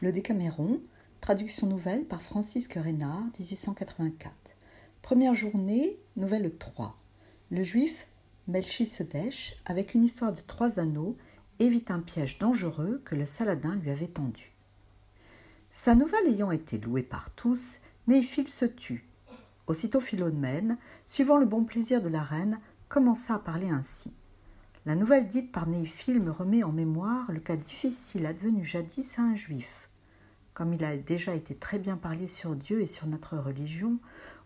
Le Décaméron, traduction nouvelle par Francisque Reynard, 1884. Première journée, nouvelle 3. Le juif Melchisedech, avec une histoire de trois anneaux, évite un piège dangereux que le Saladin lui avait tendu. Sa nouvelle ayant été louée par tous, Néphil se tut. Aussitôt Philomène, suivant le bon plaisir de la reine, commença à parler ainsi. La nouvelle dite par Néphil me remet en mémoire le cas difficile advenu jadis à un juif. Comme il a déjà été très bien parlé sur Dieu et sur notre religion,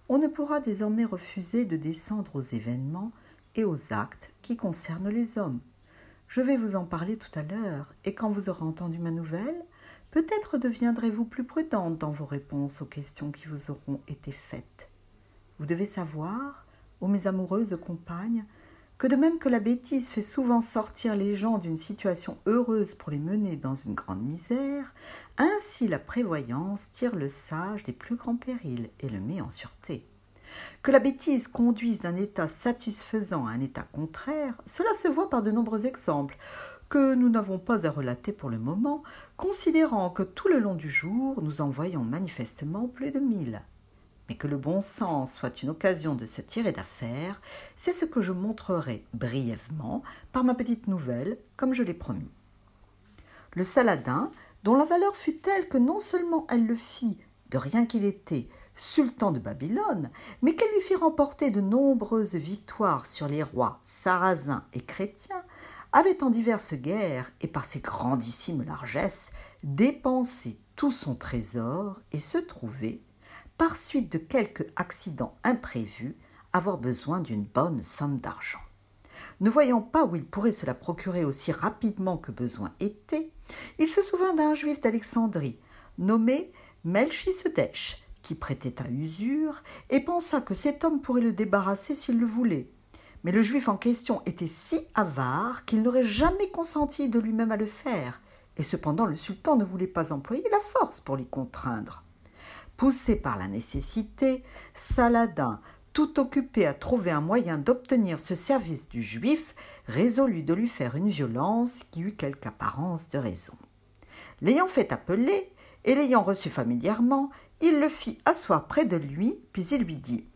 on ne pourra désormais refuser de descendre aux événements et aux actes qui concernent les hommes. Je vais vous en parler tout à l'heure, et quand vous aurez entendu ma nouvelle, peut-être deviendrez-vous plus prudente dans vos réponses aux questions qui vous auront été faites. Vous devez savoir, ô mes amoureuses compagnes, que de même que la bêtise fait souvent sortir les gens d'une situation heureuse pour les mener dans une grande misère, ainsi la prévoyance tire le sage des plus grands périls et le met en sûreté. Que la bêtise conduise d'un état satisfaisant à un état contraire, cela se voit par de nombreux exemples que nous n'avons pas à relater pour le moment, considérant que tout le long du jour nous en voyons manifestement plus de mille mais que le bon sens soit une occasion de se tirer d'affaire, c'est ce que je montrerai brièvement par ma petite nouvelle, comme je l'ai promis. Le Saladin, dont la valeur fut telle que non seulement elle le fit, de rien qu'il était, sultan de Babylone, mais qu'elle lui fit remporter de nombreuses victoires sur les rois sarrasins et chrétiens, avait en diverses guerres et par ses grandissimes largesses dépensé tout son trésor et se trouvait, par suite de quelque accident imprévu, avoir besoin d'une bonne somme d'argent. Ne voyant pas où il pourrait se la procurer aussi rapidement que besoin était, il se souvint d'un juif d'Alexandrie, nommé Melchisedech, qui prêtait à usure, et pensa que cet homme pourrait le débarrasser s'il le voulait. Mais le juif en question était si avare qu'il n'aurait jamais consenti de lui-même à le faire, et cependant le sultan ne voulait pas employer la force pour l'y contraindre. Poussé par la nécessité, Saladin, tout occupé à trouver un moyen d'obtenir ce service du juif, résolut de lui faire une violence qui eut quelque apparence de raison. L'ayant fait appeler, et l'ayant reçu familièrement, il le fit asseoir près de lui, puis il lui dit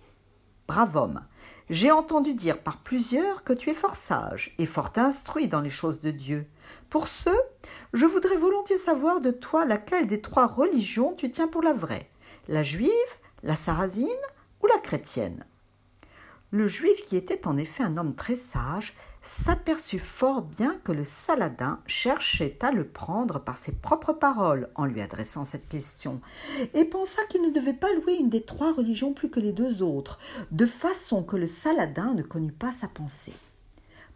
Brave homme, j'ai entendu dire par plusieurs que tu es fort sage et fort instruit dans les choses de Dieu. Pour ce, je voudrais volontiers savoir de toi laquelle des trois religions tu tiens pour la vraie la juive, la sarrasine ou la chrétienne. Le juif, qui était en effet un homme très sage, s'aperçut fort bien que le Saladin cherchait à le prendre par ses propres paroles en lui adressant cette question, et pensa qu'il ne devait pas louer une des trois religions plus que les deux autres, de façon que le Saladin ne connut pas sa pensée.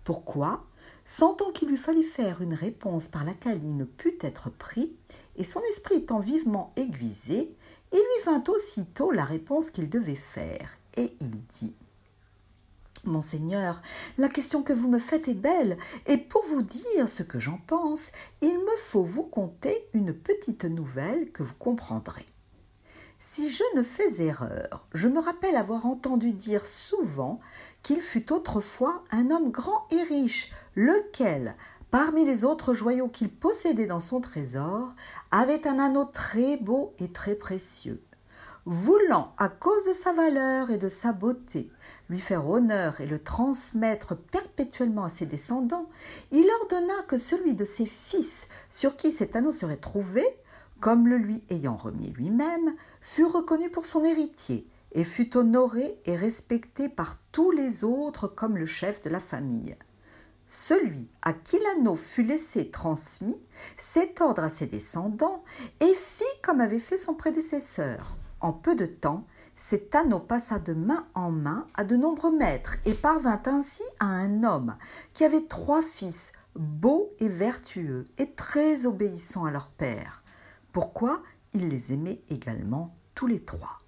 Pourquoi? Sentant qu'il lui fallait faire une réponse par laquelle il ne put être pris, et son esprit étant vivement aiguisé, il lui vint aussitôt la réponse qu'il devait faire, et il dit Monseigneur, la question que vous me faites est belle, et pour vous dire ce que j'en pense, il me faut vous conter une petite nouvelle que vous comprendrez. Si je ne fais erreur, je me rappelle avoir entendu dire souvent qu'il fut autrefois un homme grand et riche, lequel, parmi les autres joyaux qu'il possédait dans son trésor, avait un anneau très beau et très précieux. Voulant, à cause de sa valeur et de sa beauté, lui faire honneur et le transmettre perpétuellement à ses descendants, il ordonna que celui de ses fils sur qui cet anneau serait trouvé, comme le lui ayant remis lui-même, fût reconnu pour son héritier, et fut honoré et respecté par tous les autres comme le chef de la famille. Celui à qui l'anneau fut laissé transmis cet ordre à ses descendants et fit comme avait fait son prédécesseur. En peu de temps, cet anneau passa de main en main à de nombreux maîtres et parvint ainsi à un homme qui avait trois fils beaux et vertueux et très obéissants à leur père. Pourquoi il les aimait également tous les trois?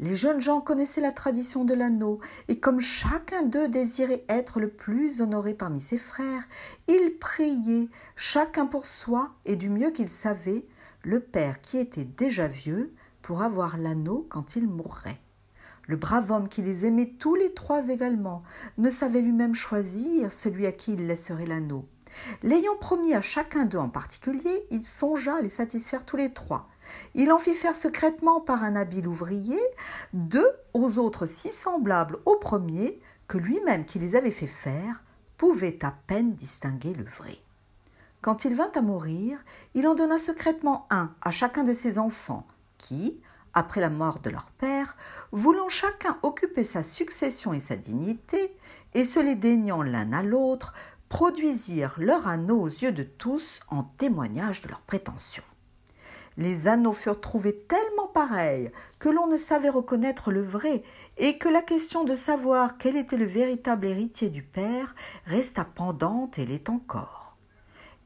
Les jeunes gens connaissaient la tradition de l'anneau, et comme chacun d'eux désirait être le plus honoré parmi ses frères, ils priaient, chacun pour soi et du mieux qu'il savait, le père qui était déjà vieux pour avoir l'anneau quand il mourrait. Le brave homme qui les aimait tous les trois également ne savait lui-même choisir celui à qui il laisserait l'anneau. L'ayant promis à chacun d'eux en particulier, il songea à les satisfaire tous les trois. Il en fit faire secrètement par un habile ouvrier deux aux autres si semblables au premier que lui-même qui les avait fait faire pouvait à peine distinguer le vrai. Quand il vint à mourir, il en donna secrètement un à chacun de ses enfants, qui, après la mort de leur père, voulant chacun occuper sa succession et sa dignité, et se les daignant l'un à l'autre, produisirent leur anneau aux yeux de tous en témoignage de leurs prétentions. Les anneaux furent trouvés tellement pareils que l'on ne savait reconnaître le vrai et que la question de savoir quel était le véritable héritier du père resta pendante et l'est encore.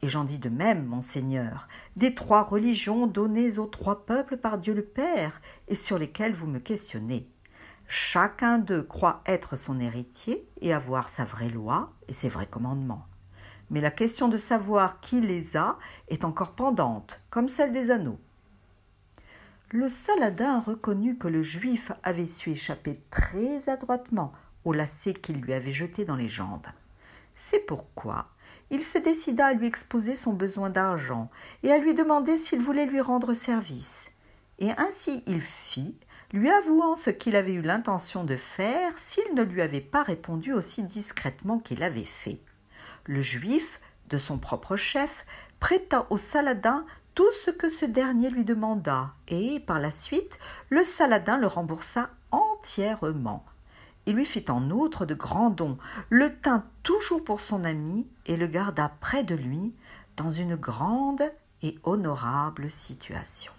Et j'en dis de même, monseigneur, des trois religions données aux trois peuples par Dieu le Père et sur lesquelles vous me questionnez. Chacun d'eux croit être son héritier et avoir sa vraie loi et ses vrais commandements. Mais la question de savoir qui les a est encore pendante, comme celle des anneaux. Le Saladin reconnut que le juif avait su échapper très adroitement au lacet qu'il lui avait jeté dans les jambes. C'est pourquoi il se décida à lui exposer son besoin d'argent et à lui demander s'il voulait lui rendre service. Et ainsi il fit, lui avouant ce qu'il avait eu l'intention de faire s'il ne lui avait pas répondu aussi discrètement qu'il avait fait. Le juif, de son propre chef, prêta au Saladin tout ce que ce dernier lui demanda, et par la suite le Saladin le remboursa entièrement. Il lui fit en outre de grands dons, le tint toujours pour son ami et le garda près de lui dans une grande et honorable situation.